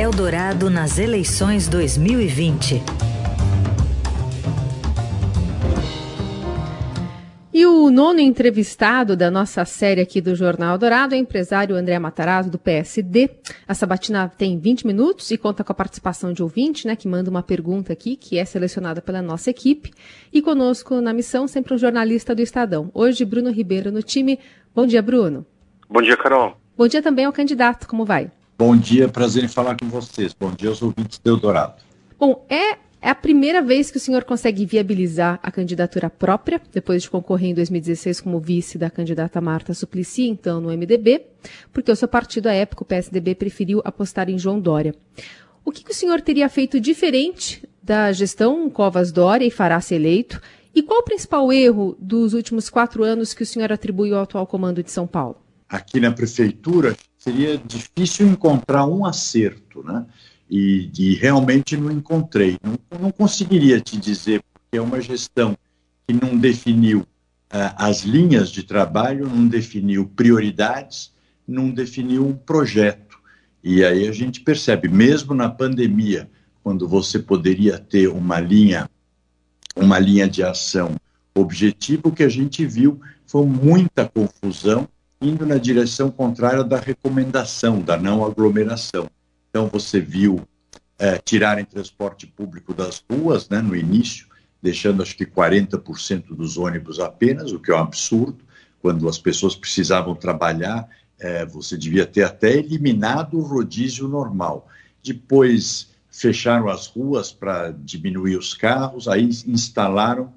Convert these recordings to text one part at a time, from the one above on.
Eldorado nas eleições 2020. E o nono entrevistado da nossa série aqui do Jornal Dourado é o empresário André Matarazzo, do PSD. A sabatina tem 20 minutos e conta com a participação de ouvinte, né, que manda uma pergunta aqui, que é selecionada pela nossa equipe. E conosco na missão, sempre um jornalista do Estadão. Hoje, Bruno Ribeiro no time. Bom dia, Bruno. Bom dia, Carol. Bom dia também ao candidato, como vai? Bom dia, prazer em falar com vocês. Bom dia aos ouvintes do Eldorado. Bom, é é a primeira vez que o senhor consegue viabilizar a candidatura própria, depois de concorrer em 2016 como vice da candidata Marta Suplicy, então no MDB, porque o seu partido, à época, o PSDB, preferiu apostar em João Dória. O que, que o senhor teria feito diferente da gestão Covas Dória e fará se eleito? E qual o principal erro dos últimos quatro anos que o senhor atribui ao atual comando de São Paulo? Aqui na prefeitura seria difícil encontrar um acerto, né? e, e realmente não encontrei. Não, não, conseguiria te dizer, porque é uma gestão que não definiu uh, as linhas de trabalho, não definiu prioridades, não definiu um projeto. E aí a gente percebe, mesmo na pandemia, quando você poderia ter uma linha, uma linha de ação objetiva, o que a gente viu foi muita confusão indo na direção contrária da recomendação, da não aglomeração. Então, você viu é, tirarem transporte público das ruas né, no início, deixando acho que 40% dos ônibus apenas, o que é um absurdo. Quando as pessoas precisavam trabalhar, é, você devia ter até eliminado o rodízio normal. Depois fecharam as ruas para diminuir os carros, aí instalaram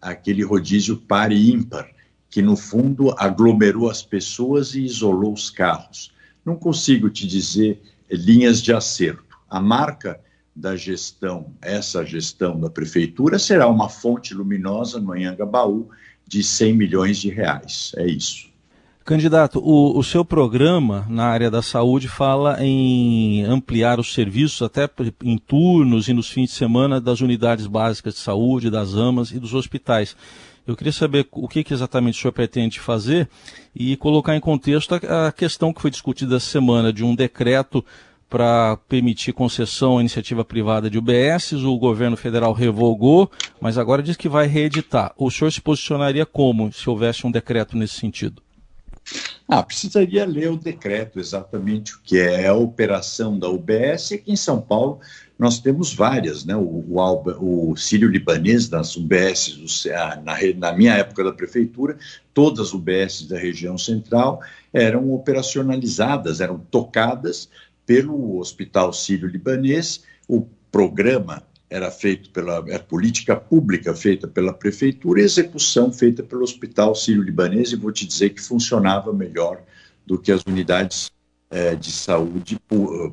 aquele rodízio par e ímpar, que no fundo aglomerou as pessoas e isolou os carros. Não consigo te dizer linhas de acerto. A marca da gestão, essa gestão da prefeitura, será uma fonte luminosa no Anhangabaú de 100 milhões de reais. É isso. Candidato, o, o, seu programa na área da saúde fala em ampliar os serviços até em turnos e nos fins de semana das unidades básicas de saúde, das AMAs e dos hospitais. Eu queria saber o que, que, exatamente o senhor pretende fazer e colocar em contexto a, a questão que foi discutida essa semana de um decreto para permitir concessão à iniciativa privada de UBSs, o governo federal revogou, mas agora diz que vai reeditar. O senhor se posicionaria como se houvesse um decreto nesse sentido? Ah, precisaria ler o decreto exatamente o que é a operação da UBS. Aqui em São Paulo nós temos várias, né? O, o, o sírio-libanês das UBS, na, na minha época da prefeitura, todas as UBS da região central eram operacionalizadas, eram tocadas pelo Hospital Sírio-Libanês. O programa era feito pela política pública feita pela prefeitura e execução feita pelo Hospital Sírio-Libanês, e vou te dizer que funcionava melhor do que as unidades é, de saúde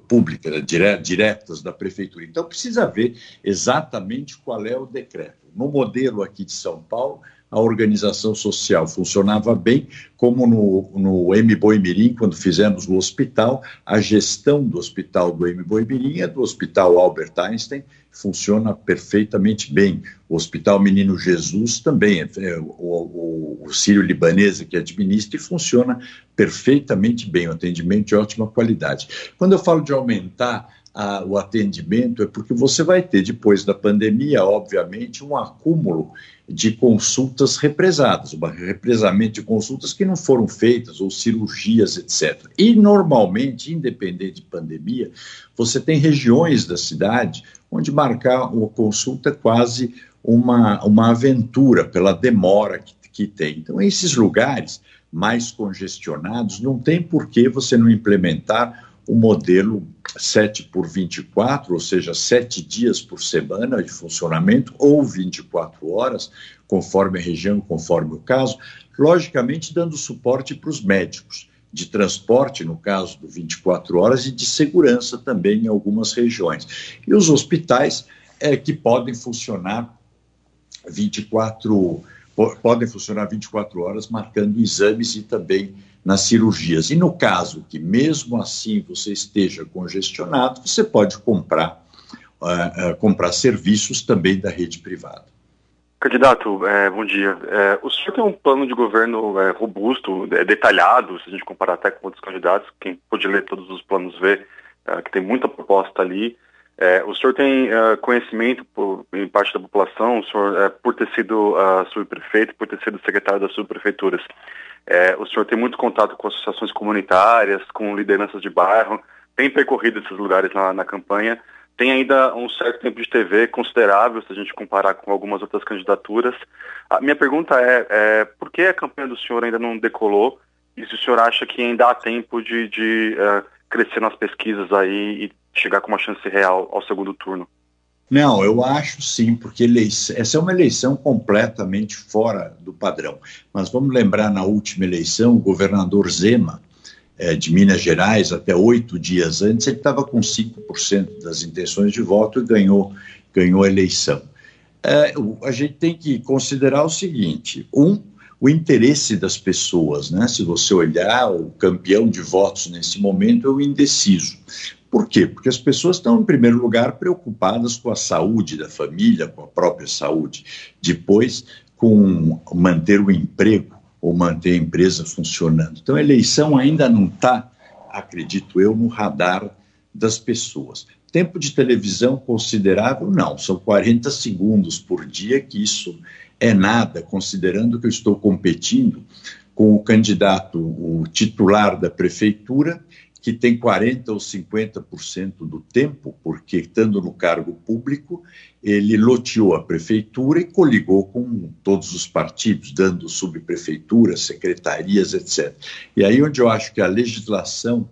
pública, né, diretas da prefeitura. Então, precisa ver exatamente qual é o decreto. No modelo aqui de São Paulo, a organização social funcionava bem, como no, no M. Boimirim, quando fizemos no hospital, a gestão do hospital do M. Boimirim é do Hospital Albert Einstein, funciona perfeitamente bem. O Hospital Menino Jesus também, é, é o, o, o Sírio-Libanês que administra e funciona perfeitamente bem, um atendimento de ótima qualidade. Quando eu falo de aumentar a, o atendimento, é porque você vai ter, depois da pandemia, obviamente, um acúmulo de consultas represadas, um represamento de consultas que não foram feitas, ou cirurgias, etc. E, normalmente, independente de pandemia, você tem regiões da cidade onde marcar uma consulta é quase uma, uma aventura pela demora que, que tem. Então, esses lugares mais congestionados, não tem por que você não implementar o modelo 7 por 24, ou seja, 7 dias por semana de funcionamento, ou 24 horas, conforme a região, conforme o caso, logicamente dando suporte para os médicos, de transporte, no caso do 24 horas, e de segurança também em algumas regiões. E os hospitais é, que podem funcionar 24 podem funcionar 24 horas, marcando exames e também nas cirurgias. E no caso que, mesmo assim, você esteja congestionado, você pode comprar, uh, uh, comprar serviços também da rede privada. Candidato, é, bom dia. É, o senhor tem um plano de governo é, robusto, detalhado, se a gente comparar até com outros candidatos, quem pode ler todos os planos vê uh, que tem muita proposta ali. É, o senhor tem conhecimento por, em parte da população, o senhor, é, por ter sido uh, subprefeito, por ter sido secretário das subprefeituras, é, o senhor tem muito contato com associações comunitárias, com lideranças de bairro, tem percorrido esses lugares na, na campanha, tem ainda um certo tempo de TV considerável, se a gente comparar com algumas outras candidaturas. A minha pergunta é, é por que a campanha do senhor ainda não decolou e se o senhor acha que ainda há tempo de, de uh, crescer nas pesquisas aí e chegar com uma chance real ao segundo turno? Não, eu acho sim, porque eleição, essa é uma eleição completamente fora do padrão. Mas vamos lembrar, na última eleição, o governador Zema, é, de Minas Gerais, até oito dias antes, ele estava com 5% das intenções de voto e ganhou, ganhou a eleição. É, a gente tem que considerar o seguinte: um, o interesse das pessoas, né? Se você olhar, o campeão de votos nesse momento é o indeciso. Por quê? Porque as pessoas estão, em primeiro lugar, preocupadas com a saúde da família, com a própria saúde. Depois, com manter o emprego ou manter a empresa funcionando. Então, a eleição ainda não está, acredito eu, no radar das pessoas. Tempo de televisão considerável? Não, são 40 segundos por dia, que isso é nada, considerando que eu estou competindo com o candidato, o titular da prefeitura, que tem 40% ou 50% do tempo, porque estando no cargo público, ele loteou a prefeitura e coligou com todos os partidos, dando subprefeituras, secretarias, etc. E aí onde eu acho que a legislação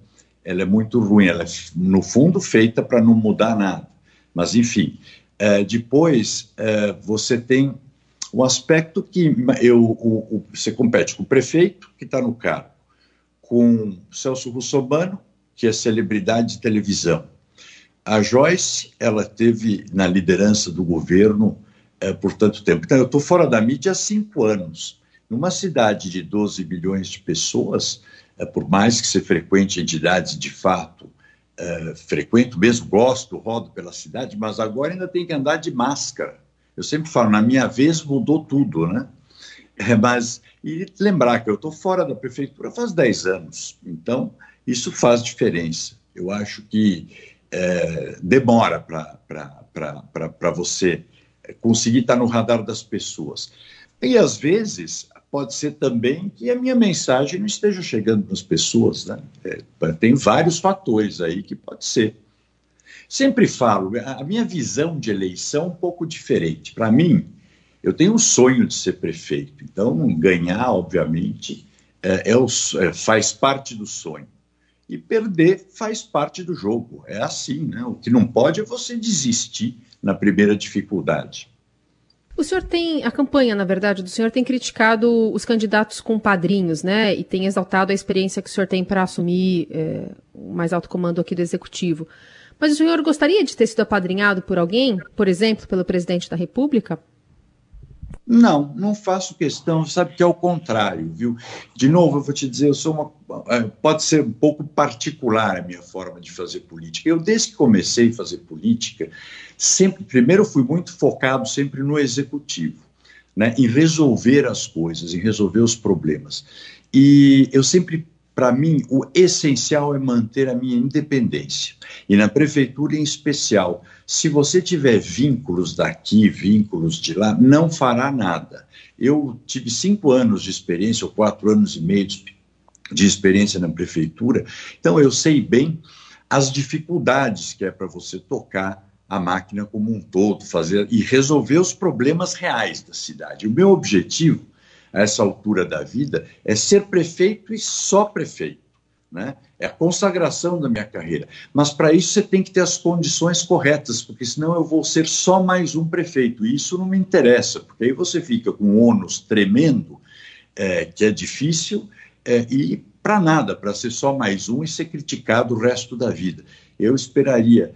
ela é muito ruim, ela é, no fundo, feita para não mudar nada. Mas, enfim, é, depois é, você tem o aspecto que eu, o, o, você compete com o prefeito, que está no cargo, com Celso Russomano, que é celebridade de televisão. A Joyce, ela teve na liderança do governo é, por tanto tempo. Então, eu estou fora da mídia há cinco anos. Numa cidade de 12 milhões de pessoas, é, por mais que você frequente entidades de fato, é, frequento mesmo, gosto, rodo pela cidade, mas agora ainda tem que andar de máscara. Eu sempre falo, na minha vez mudou tudo, né? É, mas, e lembrar que eu estou fora da prefeitura faz 10 anos, então isso faz diferença. Eu acho que é, demora para você conseguir estar no radar das pessoas. E às vezes pode ser também que a minha mensagem não esteja chegando nas pessoas, né? É, tem vários fatores aí que pode ser. Sempre falo, a minha visão de eleição é um pouco diferente. Para mim, eu tenho um sonho de ser prefeito, então ganhar, obviamente, é, é o, é, faz parte do sonho. E perder faz parte do jogo. É assim, né? O que não pode é você desistir na primeira dificuldade. O senhor tem, a campanha, na verdade, do senhor tem criticado os candidatos com padrinhos, né? E tem exaltado a experiência que o senhor tem para assumir é, o mais alto comando aqui do Executivo. Mas o senhor gostaria de ter sido apadrinhado por alguém, por exemplo, pelo presidente da República? Não, não faço questão, sabe que é o contrário, viu? De novo, eu vou te dizer, eu sou uma. É, pode ser um pouco particular a minha forma de fazer política. Eu, desde que comecei a fazer política, sempre, primeiro, fui muito focado sempre no executivo, né? em resolver as coisas, em resolver os problemas. E eu sempre para mim, o essencial é manter a minha independência. E na prefeitura, em especial, se você tiver vínculos daqui, vínculos de lá, não fará nada. Eu tive cinco anos de experiência, ou quatro anos e meio de experiência na prefeitura, então eu sei bem as dificuldades que é para você tocar a máquina como um todo, fazer e resolver os problemas reais da cidade. O meu objetivo a essa altura da vida é ser prefeito e só prefeito. Né? É a consagração da minha carreira. Mas para isso você tem que ter as condições corretas, porque senão eu vou ser só mais um prefeito. E isso não me interessa, porque aí você fica com um ônus tremendo, é, que é difícil, é, e para nada, para ser só mais um e ser criticado o resto da vida. Eu esperaria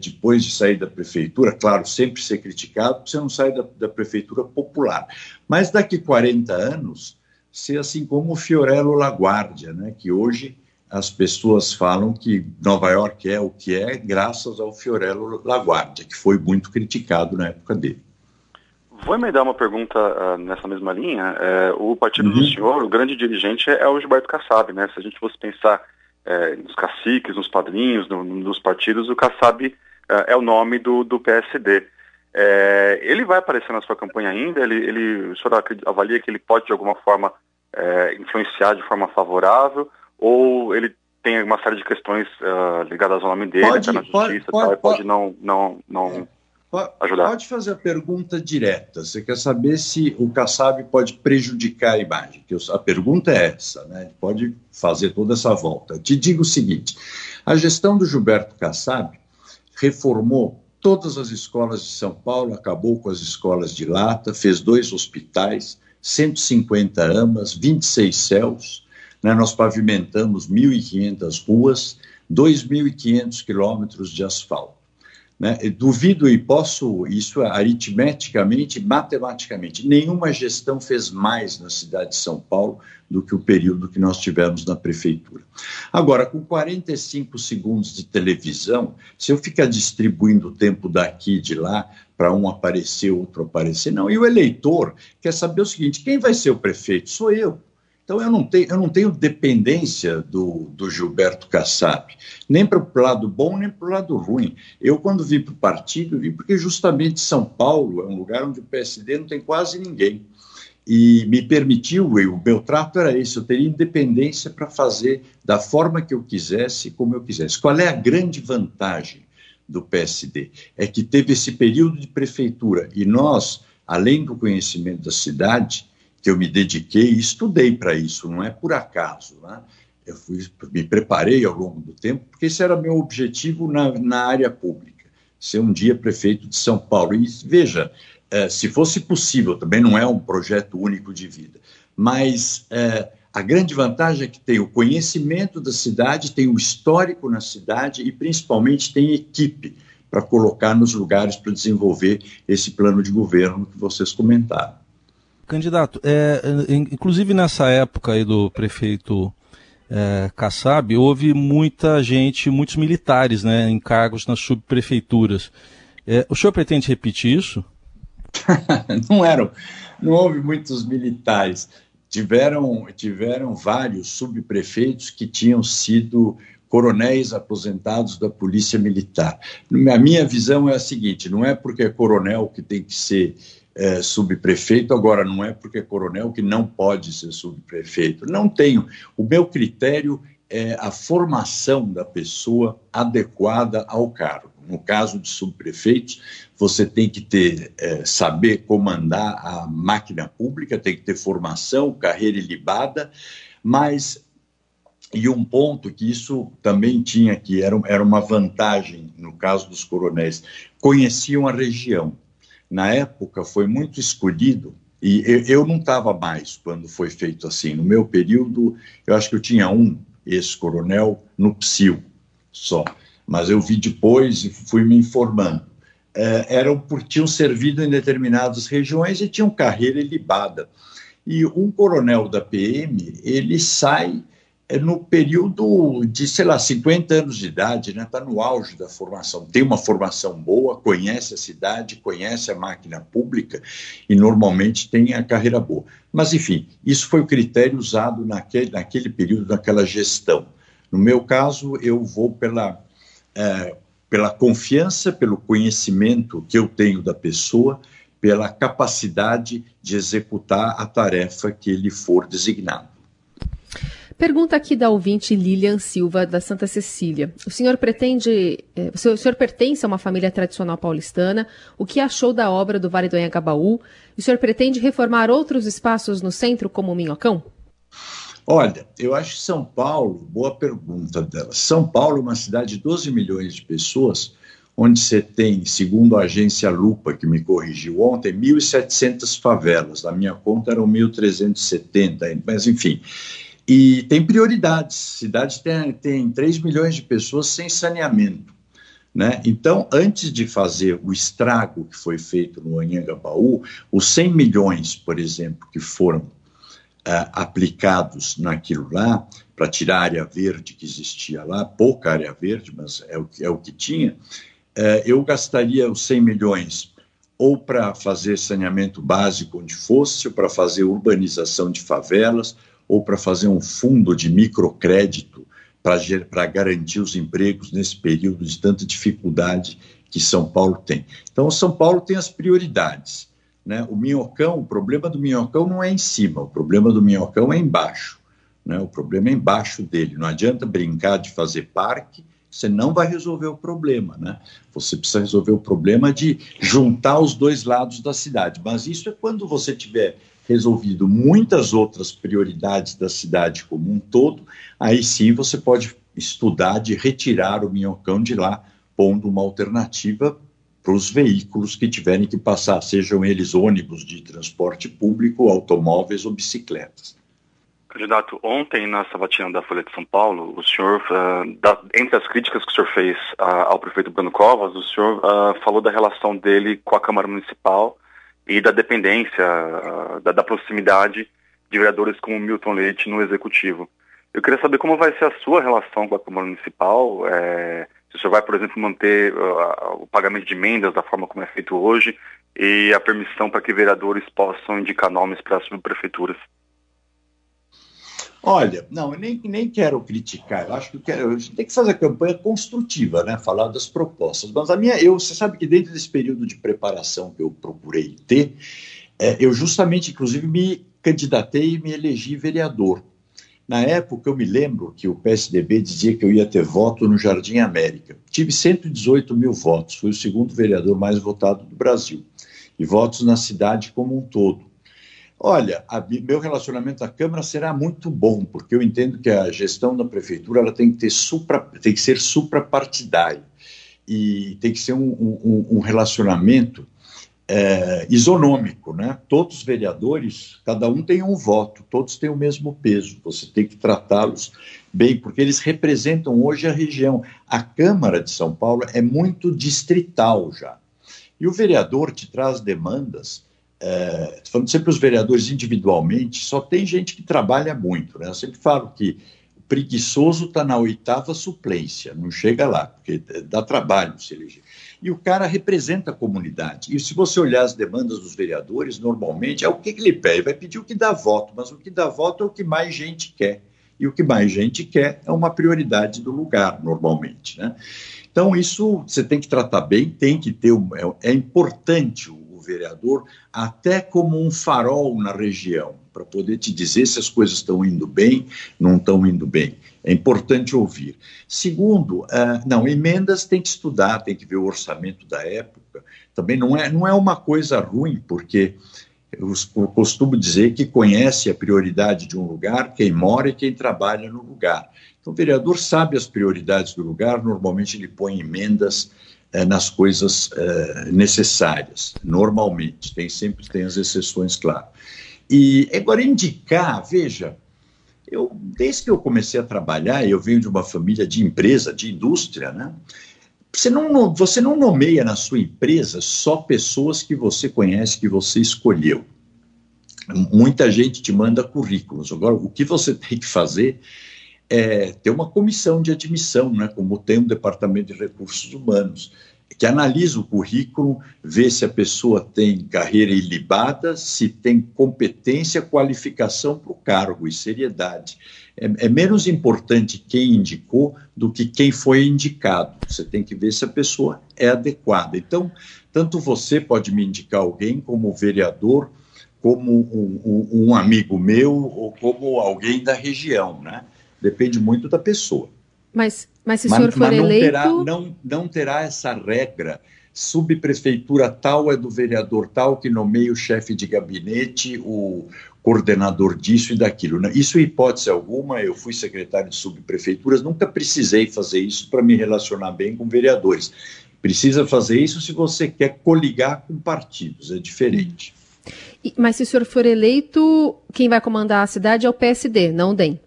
depois de sair da prefeitura, claro, sempre ser criticado, você não sai da, da prefeitura popular. Mas daqui 40 anos, ser assim como o Fiorello LaGuardia, né, que hoje as pessoas falam que Nova York é o que é graças ao Fiorello LaGuardia, que foi muito criticado na época dele. Vou emendar uma pergunta uh, nessa mesma linha. É, o partido uhum. do senhor, o grande dirigente é o Gilberto Kassab, né? Se a gente fosse pensar é, nos caciques, nos padrinhos, no, nos partidos, o Kassab é, é o nome do, do PSD. É, ele vai aparecer na sua campanha ainda? Ele, ele, o senhor avalia que ele pode, de alguma forma, é, influenciar de forma favorável? Ou ele tem uma série de questões uh, ligadas ao nome dele, pode, até na justiça, pode, pode, pode não, não, não ajudar? Pode fazer a pergunta direta. Você quer saber se o Kassab pode prejudicar a imagem? Que a pergunta é essa, né? Pode fazer toda essa volta. Te digo o seguinte: a gestão do Gilberto Kassab reformou todas as escolas de São Paulo, acabou com as escolas de lata, fez dois hospitais, 150 amas, 26 céus, né? nós pavimentamos 1.500 ruas, 2.500 quilômetros de asfalto. Né? Duvido e posso, isso aritmeticamente, matematicamente, nenhuma gestão fez mais na cidade de São Paulo do que o período que nós tivemos na prefeitura. Agora, com 45 segundos de televisão, se eu ficar distribuindo o tempo daqui e de lá para um aparecer, outro aparecer, não. E o eleitor quer saber o seguinte: quem vai ser o prefeito? Sou eu. Então, eu não tenho, eu não tenho dependência do, do Gilberto Kassab, nem para o lado bom, nem para o lado ruim. Eu, quando vim para o partido, vim porque justamente São Paulo é um lugar onde o PSD não tem quase ninguém. E me permitiu, o meu trato era esse, eu teria independência para fazer da forma que eu quisesse, como eu quisesse. Qual é a grande vantagem do PSD? É que teve esse período de prefeitura e nós, além do conhecimento da cidade, que eu me dediquei e estudei para isso, não é por acaso. Né? Eu fui, me preparei ao longo do tempo, porque esse era meu objetivo na, na área pública, ser um dia prefeito de São Paulo. E veja, é, se fosse possível, também não é um projeto único de vida, mas é, a grande vantagem é que tem o conhecimento da cidade, tem o histórico na cidade e principalmente tem equipe para colocar nos lugares para desenvolver esse plano de governo que vocês comentaram. Candidato, é, é inclusive nessa época aí do prefeito é, Kassab, houve muita gente, muitos militares né, em cargos nas subprefeituras. É, o senhor pretende repetir isso? não eram, não houve muitos militares. Tiveram, tiveram vários subprefeitos que tinham sido coronéis aposentados da Polícia Militar. A minha visão é a seguinte: não é porque é coronel que tem que ser é, subprefeito, agora não é porque é coronel que não pode ser subprefeito. Não tenho. O meu critério é a formação da pessoa adequada ao cargo. No caso de subprefeitos, você tem que ter é, saber comandar a máquina pública, tem que ter formação, carreira ilibada, mas e um ponto que isso também tinha que era, era uma vantagem no caso dos coronéis, conheciam a região na época foi muito escolhido e eu, eu não estava mais quando foi feito assim. No meu período, eu acho que eu tinha um ex-coronel no PSIL só, mas eu vi depois e fui me informando. É, eram por tinham servido em determinadas regiões e tinham carreira ilibada. E um coronel da PM, ele sai no período de, sei lá, 50 anos de idade, está né? Tá no auge da formação. Tem uma formação boa, conhece a cidade, conhece a máquina pública e normalmente tem a carreira boa. Mas, enfim, isso foi o critério usado naquele, naquele período, naquela gestão. No meu caso, eu vou pela, é, pela confiança, pelo conhecimento que eu tenho da pessoa, pela capacidade de executar a tarefa que ele for designado. Pergunta aqui da ouvinte Lilian Silva, da Santa Cecília. O senhor pretende. Eh, o, senhor, o senhor pertence a uma família tradicional paulistana. O que achou da obra do Vale do Anhangabaú? O senhor pretende reformar outros espaços no centro, como o Minhocão? Olha, eu acho que São Paulo, boa pergunta dela. São Paulo é uma cidade de 12 milhões de pessoas, onde você tem, segundo a agência Lupa, que me corrigiu ontem, 1.700 favelas. Na minha conta eram 1.370, mas enfim. E tem prioridades. Cidade tem, tem 3 milhões de pessoas sem saneamento. Né? Então, antes de fazer o estrago que foi feito no Anhangabaú, os 100 milhões, por exemplo, que foram uh, aplicados naquilo lá, para tirar a área verde que existia lá, pouca área verde, mas é o, é o que tinha, uh, eu gastaria os 100 milhões ou para fazer saneamento básico onde fosse, ou para fazer urbanização de favelas, ou para fazer um fundo de microcrédito para garantir os empregos nesse período de tanta dificuldade que São Paulo tem. Então, São Paulo tem as prioridades. Né? O minhocão, o problema do minhocão não é em cima, o problema do minhocão é embaixo. Né? O problema é embaixo dele. Não adianta brincar de fazer parque, você não vai resolver o problema. Né? Você precisa resolver o problema de juntar os dois lados da cidade. Mas isso é quando você tiver resolvido muitas outras prioridades da cidade como um todo, aí sim você pode estudar de retirar o minhocão de lá, pondo uma alternativa para os veículos que tiverem que passar, sejam eles ônibus de transporte público, automóveis ou bicicletas. Candidato, ontem na sabatina da Folha de São Paulo, o senhor, uh, da, entre as críticas que o senhor fez uh, ao prefeito Bruno Covas, o senhor uh, falou da relação dele com a Câmara Municipal e da dependência, da, da, proximidade de vereadores como Milton Leite no Executivo. Eu queria saber como vai ser a sua relação com a Câmara Municipal, é, se o senhor vai, por exemplo, manter uh, o pagamento de emendas da forma como é feito hoje e a permissão para que vereadores possam indicar nomes para as subprefeituras. Olha, não, eu nem, nem quero criticar, eu acho que quero, a gente tem que fazer a campanha construtiva, né? Falar das propostas. Mas a minha, eu, você sabe que dentro desse período de preparação que eu procurei ter, é, eu justamente, inclusive, me candidatei e me elegi vereador. Na época, eu me lembro que o PSDB dizia que eu ia ter voto no Jardim América. Tive 118 mil votos, fui o segundo vereador mais votado do Brasil. E votos na cidade como um todo. Olha, a, meu relacionamento à Câmara será muito bom, porque eu entendo que a gestão da prefeitura ela tem que, ter supra, tem que ser suprapartidária e tem que ser um, um, um relacionamento é, isonômico, né? Todos os vereadores, cada um tem um voto, todos têm o mesmo peso. Você tem que tratá-los bem, porque eles representam hoje a região. A Câmara de São Paulo é muito distrital já. E o vereador te traz demandas é, falando sempre os vereadores individualmente, só tem gente que trabalha muito. Né? Eu sempre falo que o preguiçoso está na oitava suplência, não chega lá, porque dá trabalho se eleger. E o cara representa a comunidade. E se você olhar as demandas dos vereadores, normalmente é o que, que ele pede. Vai pedir o que dá voto, mas o que dá voto é o que mais gente quer. E o que mais gente quer é uma prioridade do lugar, normalmente. Né? Então, isso você tem que tratar bem, tem que ter. Um, é, é importante o vereador até como um farol na região, para poder te dizer se as coisas estão indo bem, não estão indo bem. É importante ouvir. Segundo, uh, não, emendas tem que estudar, tem que ver o orçamento da época. Também não é, não é uma coisa ruim, porque eu costumo dizer que conhece a prioridade de um lugar quem mora e quem trabalha no lugar. Então, o vereador sabe as prioridades do lugar, normalmente ele põe emendas é, nas coisas é, necessárias, normalmente. Tem sempre tem as exceções, claro. E agora indicar, veja, eu desde que eu comecei a trabalhar, eu venho de uma família de empresa, de indústria, né? Você não, você não nomeia na sua empresa só pessoas que você conhece, que você escolheu. Muita gente te manda currículos. Agora, o que você tem que fazer é, ter uma comissão de admissão, né, como tem o Departamento de Recursos Humanos, que analisa o currículo, vê se a pessoa tem carreira ilibada, se tem competência, qualificação para o cargo e seriedade. É, é, menos importante quem indicou do que quem foi indicado. Você tem que ver se a pessoa é adequada. Então, tanto você pode me indicar alguém como vereador, como um, um, um amigo meu ou como alguém da região, né? Depende muito da pessoa. Mas, mas se o senhor for mas não eleito... Terá, não, não terá essa regra. Subprefeitura tal é do vereador tal que nomeia o chefe de gabinete, o coordenador disso e daquilo. Né? Isso, em hipótese alguma, eu fui secretário de subprefeituras, nunca precisei fazer isso para me relacionar bem com vereadores. Precisa fazer isso se você quer coligar com partidos, é diferente. Mas se o senhor for eleito, quem vai comandar a cidade é o PSD, não o DEM?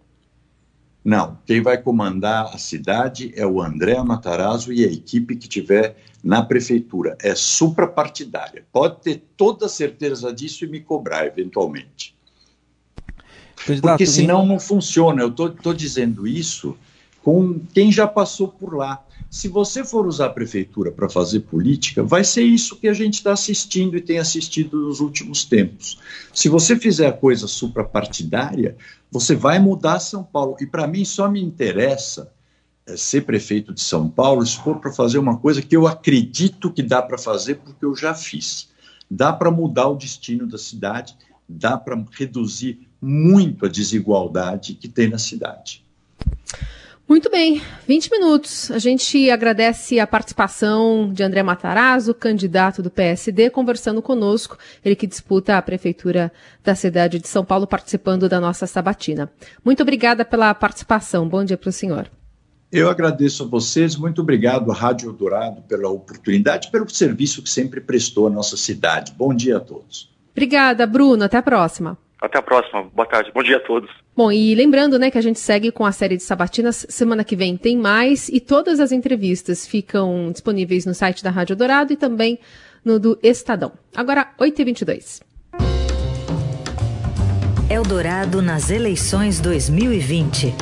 Não, quem vai comandar a cidade é o André Matarazzo e a equipe que tiver na prefeitura. É suprapartidária. Pode ter toda certeza disso e me cobrar, eventualmente. Porque senão não funciona. Eu estou dizendo isso com quem já passou por lá. Se você for usar a prefeitura para fazer política, vai ser isso que a gente está assistindo e tem assistido nos últimos tempos. Se você fizer a coisa suprapartidária, você vai mudar São Paulo. E para mim só me interessa é, ser prefeito de São Paulo se for para fazer uma coisa que eu acredito que dá para fazer porque eu já fiz. Dá para mudar o destino da cidade, dá para reduzir muito a desigualdade que tem na cidade. Muito bem, 20 minutos. A gente agradece a participação de André Matarazzo, candidato do PSD, conversando conosco, ele que disputa a prefeitura da cidade de São Paulo, participando da nossa sabatina. Muito obrigada pela participação. Bom dia para o senhor. Eu agradeço a vocês, muito obrigado à Rádio Eldorado pela oportunidade, pelo serviço que sempre prestou à nossa cidade. Bom dia a todos. Obrigada, Bruno. Até a próxima. Até a próxima. Boa tarde. Bom dia a todos. Bom, e lembrando, né, que a gente segue com a série de sabatinas. Semana que vem tem mais e todas as entrevistas ficam disponíveis no site da Rádio Dourado e também no do Estadão. Agora, 8h22. Eldorado nas eleições 2020.